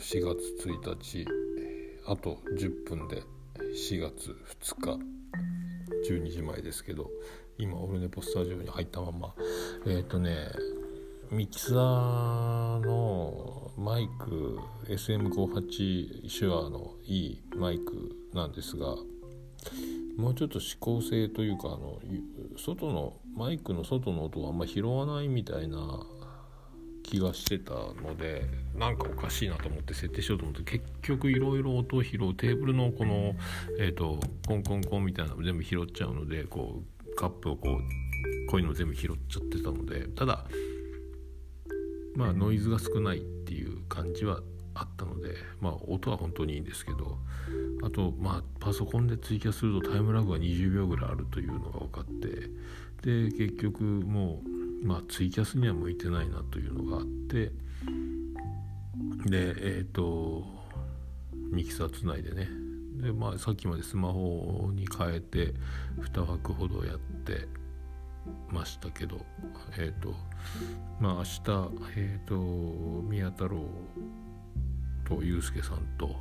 4月1日あと10分で4月2日12時前ですけど今オルネポスタジオに入ったまま。えっ、ー、とねミキサーのマイク SM58 手話のいいマイクなんですがもうちょっと指向性というかあの外のマイクの外の音をあんま拾わないみたいな気がしてたのでなんかおかしいなと思って設定しようと思って結局いろいろ音を拾うテーブルのこの、えーと、コンコンコンみたいなの全部拾っちゃうのでこうカップをこうこういうの全部拾っちゃってたのでただまあノイズが少ないっていう感じはあったのでまあ音は本当にいいんですけどあとまあパソコンで追加するとタイムラグが20秒ぐらいあるというのが分かってで結局もうまあツイキャスには向いてないなというのがあってでえっ、ー、とミキサーつないでね。でまあさっきまでスマホに変えて2枠ほどやってましたけどえっ、ー、とまあ明日えっ、ー、と宮太郎とユうスケさんと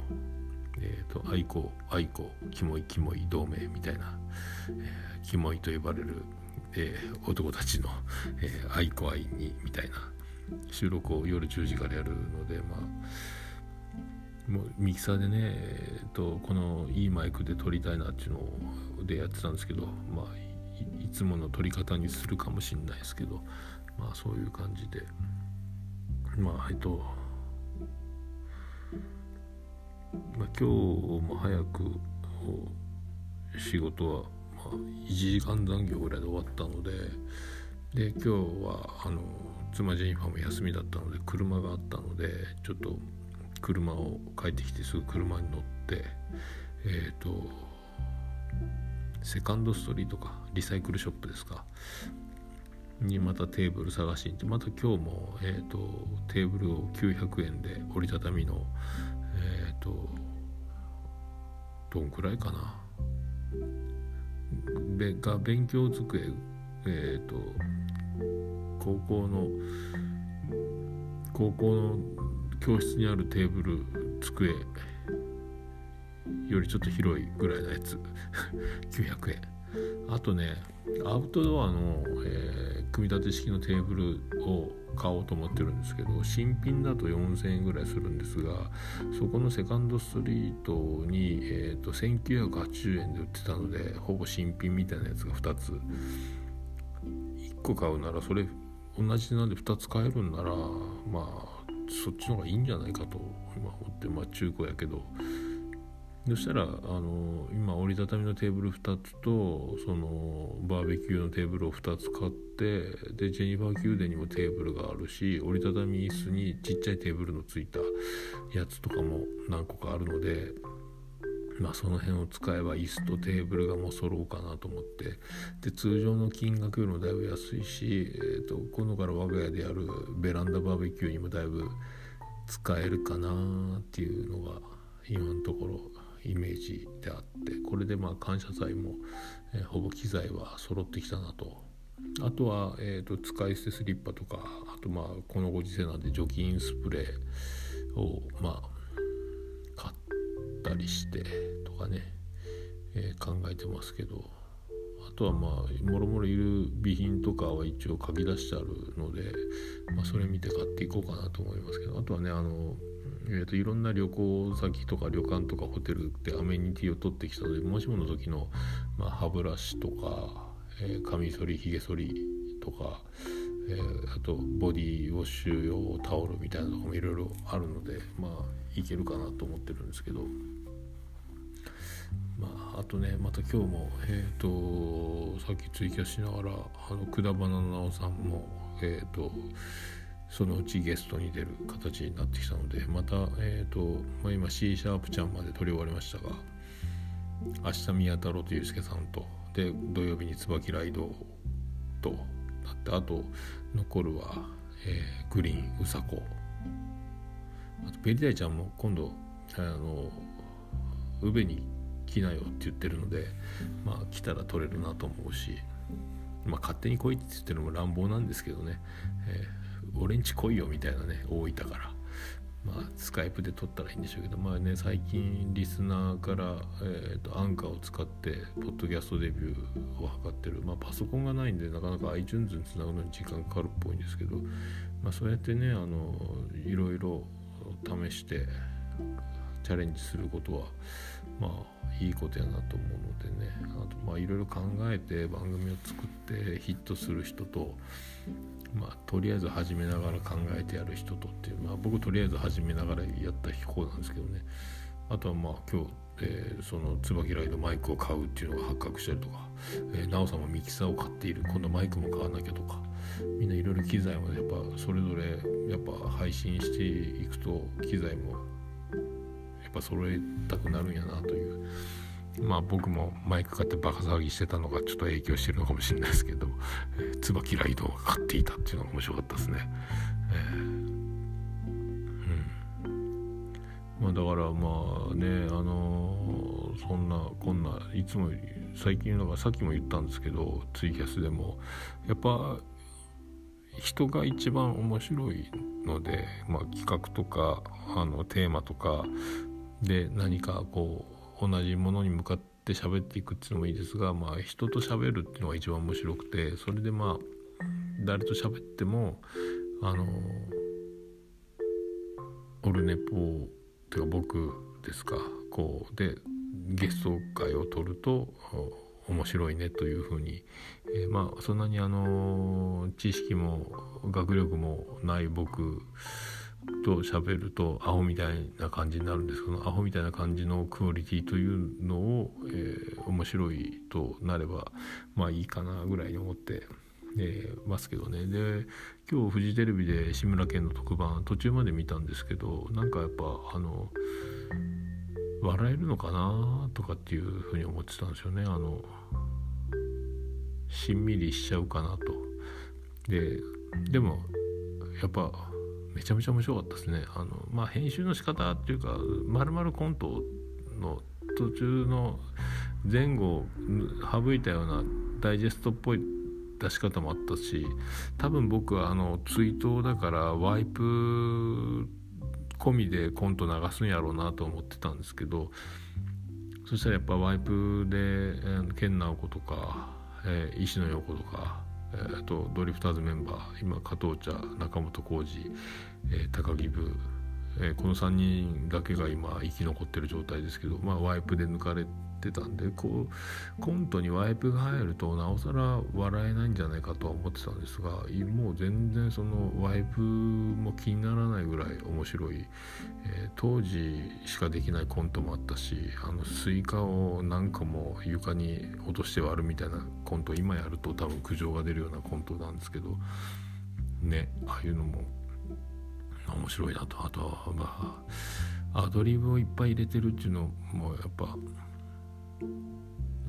えーと、愛子愛子キモいキモい同盟みたいな、えー、キモいと呼ばれるえー、男たちの、えー、愛子愛にみたいな。収録を夜10時からやるのでまあもうミキサーでね、えーと、このいいマイクで撮りたいなっていうのでやってたんですけどまあいつもの撮り方にするかもしれないですけどまあそういう感じで。まあえっとまあ、今日も早く仕事は1時間残業ぐらいで終わったのでで今日はあの妻ジェニファーも休みだったので車があったのでちょっと車を帰ってきてすぐ車に乗ってえっ、ー、とセカンドストリートかリサイクルショップですかにまたテーブル探しに行ってまた今日も、えーと、テーブルを900円で折りたたみのえっ、ー、とどんくらいかなが勉強机えっ、ー、と高校の高校の教室にあるテーブル机よりちょっと広いぐらいのやつ。900円。あとねアウトドアの、え、組み立て式のテーブルを買おうと思ってるんですけど新品だと4000円ぐらいするんですがそこのセカンドストリートに、えーと、1980円で売ってたのでほぼ新品みたいなやつが2つ。1個買うならそれ同じなんで2つ買えるんならまあそっちの方がいいんじゃないかと今思ってまあ中古やけど。そしたらあの今折りたたみのテーブル2つとそのバーベキューのテーブルを2つ買ってでジェニファー宮殿にもテーブルがあるし折りたたみ椅子にちっちゃいテーブルのついたやつとかも何個かあるのでまあその辺を使えば椅子とテーブルがもう揃うかなと思って。で通常の金額よりもだいぶ安いし、えーと、今度から我が家でやるベランダバーベキューにもだいぶ使えるかなっていうのが今のところイメージであってこれでまあ感謝祭も、えー、ほぼ機材は揃ってきたなと。あとは、えーと、使い捨てスリッパとかあとまあこのご時世なんで除菌スプレーをまあ買ったりしてとかね、えー、考えてますけど。あとはまあもろもろいる備品とかは一応書き出してあるので、まあ、それ見て買っていこうかなと思いますけどあとはねあのえーと、いろんな旅行先とか旅館とかホテルってアメニティを取ってきたのでもしもの時の、まあ、歯ブラシとか、えー、カミソリひげ剃りとか、えー、あとボディウォッシュ用タオルみたいなのもいろいろあるのでまあいけるかなと思ってるんですけど。まあ、あとねまた今日も、えーと、さっきツイキャスしながらあのくだばななおさんも、えーとそのうちゲストに出る形になってきたのでまた、えーとまあ、今 C シャープちゃんまで撮り終わりましたが明日宮太郎とゆうすけさんとで土曜日に椿ライドとなってあと残るは、えー、グリーンうさこ。あとベリダイちゃんも今度あの宇部に来なよって言ってるのでまあ来たら撮れるなと思うしまあ勝手に来いって言ってるのも乱暴なんですけどね、えー俺んち来いよみたいなね大分からまあスカイプで撮ったらいいんでしょうけどまあね最近リスナーから、えーと、アンカーを使ってポッドキャストデビューを図ってる、まあ、パソコンがないんでなかなか iTunes につなぐのに時間かかるっぽいんですけど、まあ、そうやってねあのいろいろ試してチャレンジすることはまあいいことやなと思うのでね。あとまあいろいろ考えて番組を作ってヒットする人とまあとりあえず始めながら考えてやる人とっていうまあ僕とりあえず始めながらやった方なんですけどね。あとはまあ今日、えー、その椿ライドマイクを買うっていうのが発覚したりとか、えー、なおさんもミキサーを買っている今度マイクも買わなきゃとかみんないろいろ機材もやっぱそれぞれやっぱ配信していくと機材もっぱ揃えたくなるんやなという。まあ僕もマイク買ってバカ騒ぎしてたのがちょっと影響してるのかもしれないですけど、えー、椿ライドを買っていたっていうのが面白かったですね。えー、うん。まあ、だからまあねあのー、そんなこんないつも最近だからさっきも言ったんですけどツイキャスでもやっぱ人が一番面白いので、まあ、企画とかあのテーマとかで何かこう同じものに向かって喋っていくっていうのもいいですが、まあ、人と喋るっていうのが一番面白くてそれでまあ誰と喋ってもあのオルネポっていうか僕ですかこうでゲスト会を取ると面白いねというふうに、えー、まあそんなにあの知識も学力もない僕と喋るとアホみたいな感じになるんですけどアホみたいな感じのクオリティというのを、えー、面白いとなればまあいいかなぐらいに思って、えー、ますけどね。で今日フジテレビで志村けんの特番途中まで見たんですけどなんかやっぱあの笑えるのかなとかっていうふうに思ってたんですよね。あのしんみりしちゃうかなと。ででもやっぱめちゃめちゃ面白かったですね。あのまあ編集の仕方っていうかまるまるコントの途中の前後を省いたようなダイジェストっぽい出し方もあったし多分僕はあの追悼だからワイプ込みでコント流すんやろうなと思ってたんですけどそしたらやっぱワイプで、えー、健直子とか、えー、石野陽子とかえーと、ドリフターズメンバー今加藤茶中本浩二、えー、高木ブー、えー、この3人だけが今生き残ってる状態ですけど、まあ、ワイプで抜かれてたんでこうコントにワイプが入るとなおさら笑えないんじゃないかとは思ってたんですがもう全然そのワイプも気にならないぐらい面白い、えー、当時しかできないコントもあったしあのスイカを何かも床に落として割るみたいなコント今やると多分苦情が出るようなコントなんですけどねああいうのも面白いなと。あとはまあアドリブをいっぱい入れてるっていうのもやっぱ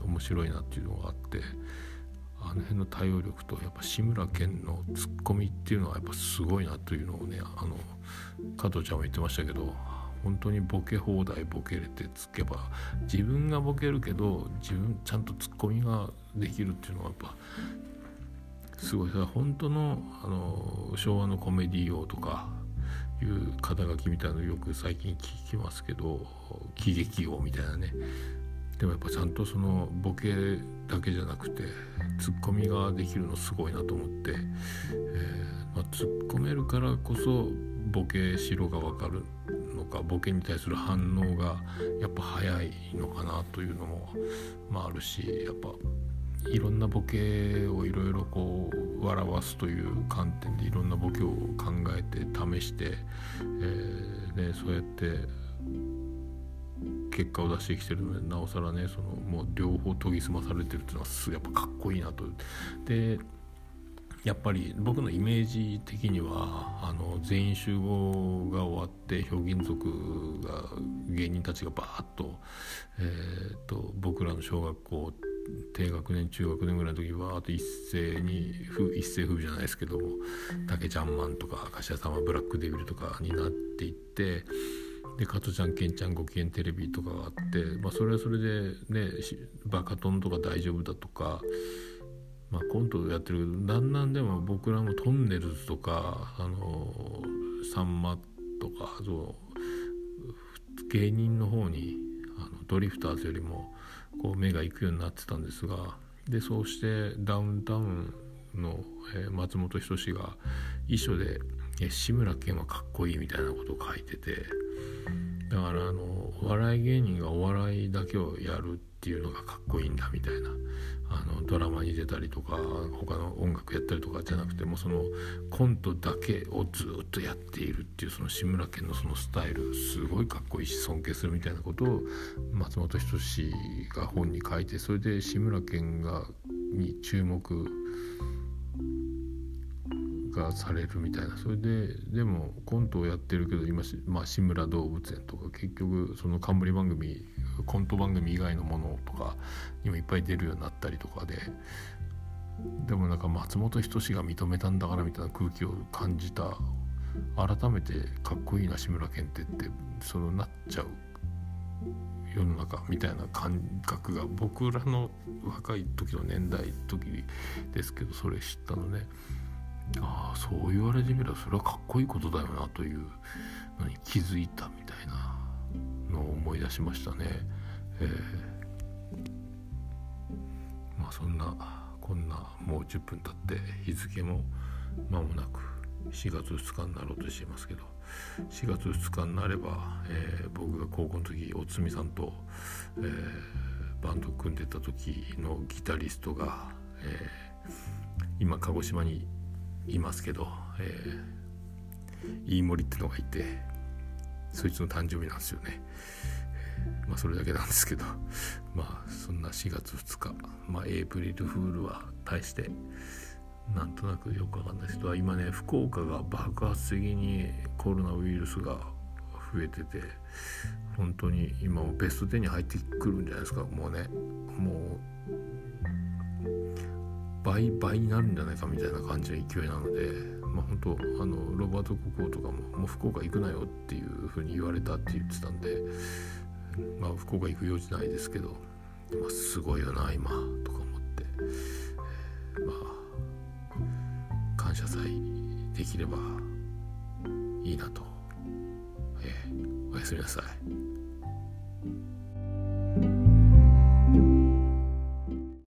面白いなっていうのがあってあの辺の対応力とやっぱ志村けんのツッコミっていうのはやっぱすごいなというのをねあの加藤ちゃんも言ってましたけど本当にボケ放題ボケれてつけば自分がボケるけど自分ちゃんとツッコミができるっていうのはやっぱすごい。さ本当のあの昭和のコメディー王とかいう肩書きみたいなのよく最近聞きますけど喜劇王みたいなね。でもやっぱちゃんとそのボケだけじゃなくてツッコミができるのすごいなと思って、えーまあ、突っ込めるからこそボケしろが分かるのかボケに対する反応がやっぱ早いのかなというのも、まあ、あるしやっぱいろんなボケをいろいろこう笑わすという観点でいろんなボケを考えて試して、えーね、そうやって結果を出してきてるのでなおさらねそのもう両方研ぎ澄まされてるっていうのはすやっぱかっこいいなと。でやっぱり僕のイメージ的にはあの全員集合が終わってひょうきん族が芸人たちがバーッと,、えーと、僕らの小学校低学年中学年ぐらいの時はあと一斉に一斉風じゃないですけども「竹ちゃんマン」とか「柏様ブラックデビル」とかになっていって。で加トちゃんケンちゃんご機嫌テレビとかがあって、まあ、それはそれでねバカトンとか大丈夫だとか、まあ、コントやってるけどだんだんでも僕らもトンネルズとかあのさんまとかそう芸人の方にあのドリフターズよりもこう目が行くようになってたんですがでそうしてダウンタウンの、えー、松本人志が遺書で、え、志村けんはかっこいいみたいなことを書いててだからあのお笑い芸人がお笑いだけをやるっていうのがかっこいいんだみたいな。あのドラマに出たりとか他の音楽やったりとかじゃなくてもそのコントだけをずっとやっているっていうその志村けんのそのスタイルすごいかっこいいし尊敬するみたいなことを松本人志が本に書いてそれで志村けんがに注目がされるみたいな。それででもコントをやってるけど今、まあ、志村動物園とか結局その冠番組コント番組以外のものとかにもいっぱい出るようになったりとかででもなんか松本人志が認めたんだからみたいな空気を感じた。改めてかっこいいな志村けんってってそのなっちゃう世の中みたいな感覚が僕らの若い時の年代時ですけどそれ知ったのねああそう言われてみればそれはかっこいいことだよなというのに気づいたみたいなのを思い出しましたね。えー、まあそんなこんなもう10分経って日付も間もなく4月2日になろうとしていますけど4月2日になれば、えー、僕が高校の時おつみさんと、えー、バンド組んでた時のギタリストが、えー、今鹿児島にいますけど、えー、飯森ってのがいてそいつの誕生日なんですよね。まあそれだけなんですけど まあそんな4月2日まあエイプリルフールは大してなんとなくよくわかんないですけど今ね福岡が爆発的にコロナウイルスが増えてて本当に今もベスト10に入ってくるんじゃないですかもうねもう倍倍になるんじゃないかみたいな感じの勢いなのでまあ本当あのロバート国王とかももう福岡行くなよっていうふうに言われたって言ってたんでまあ福岡行く用事ないですけど、まあ、すごいよな今とか思って、まあ感謝祭できればいいなと、えー、おやすみなさい。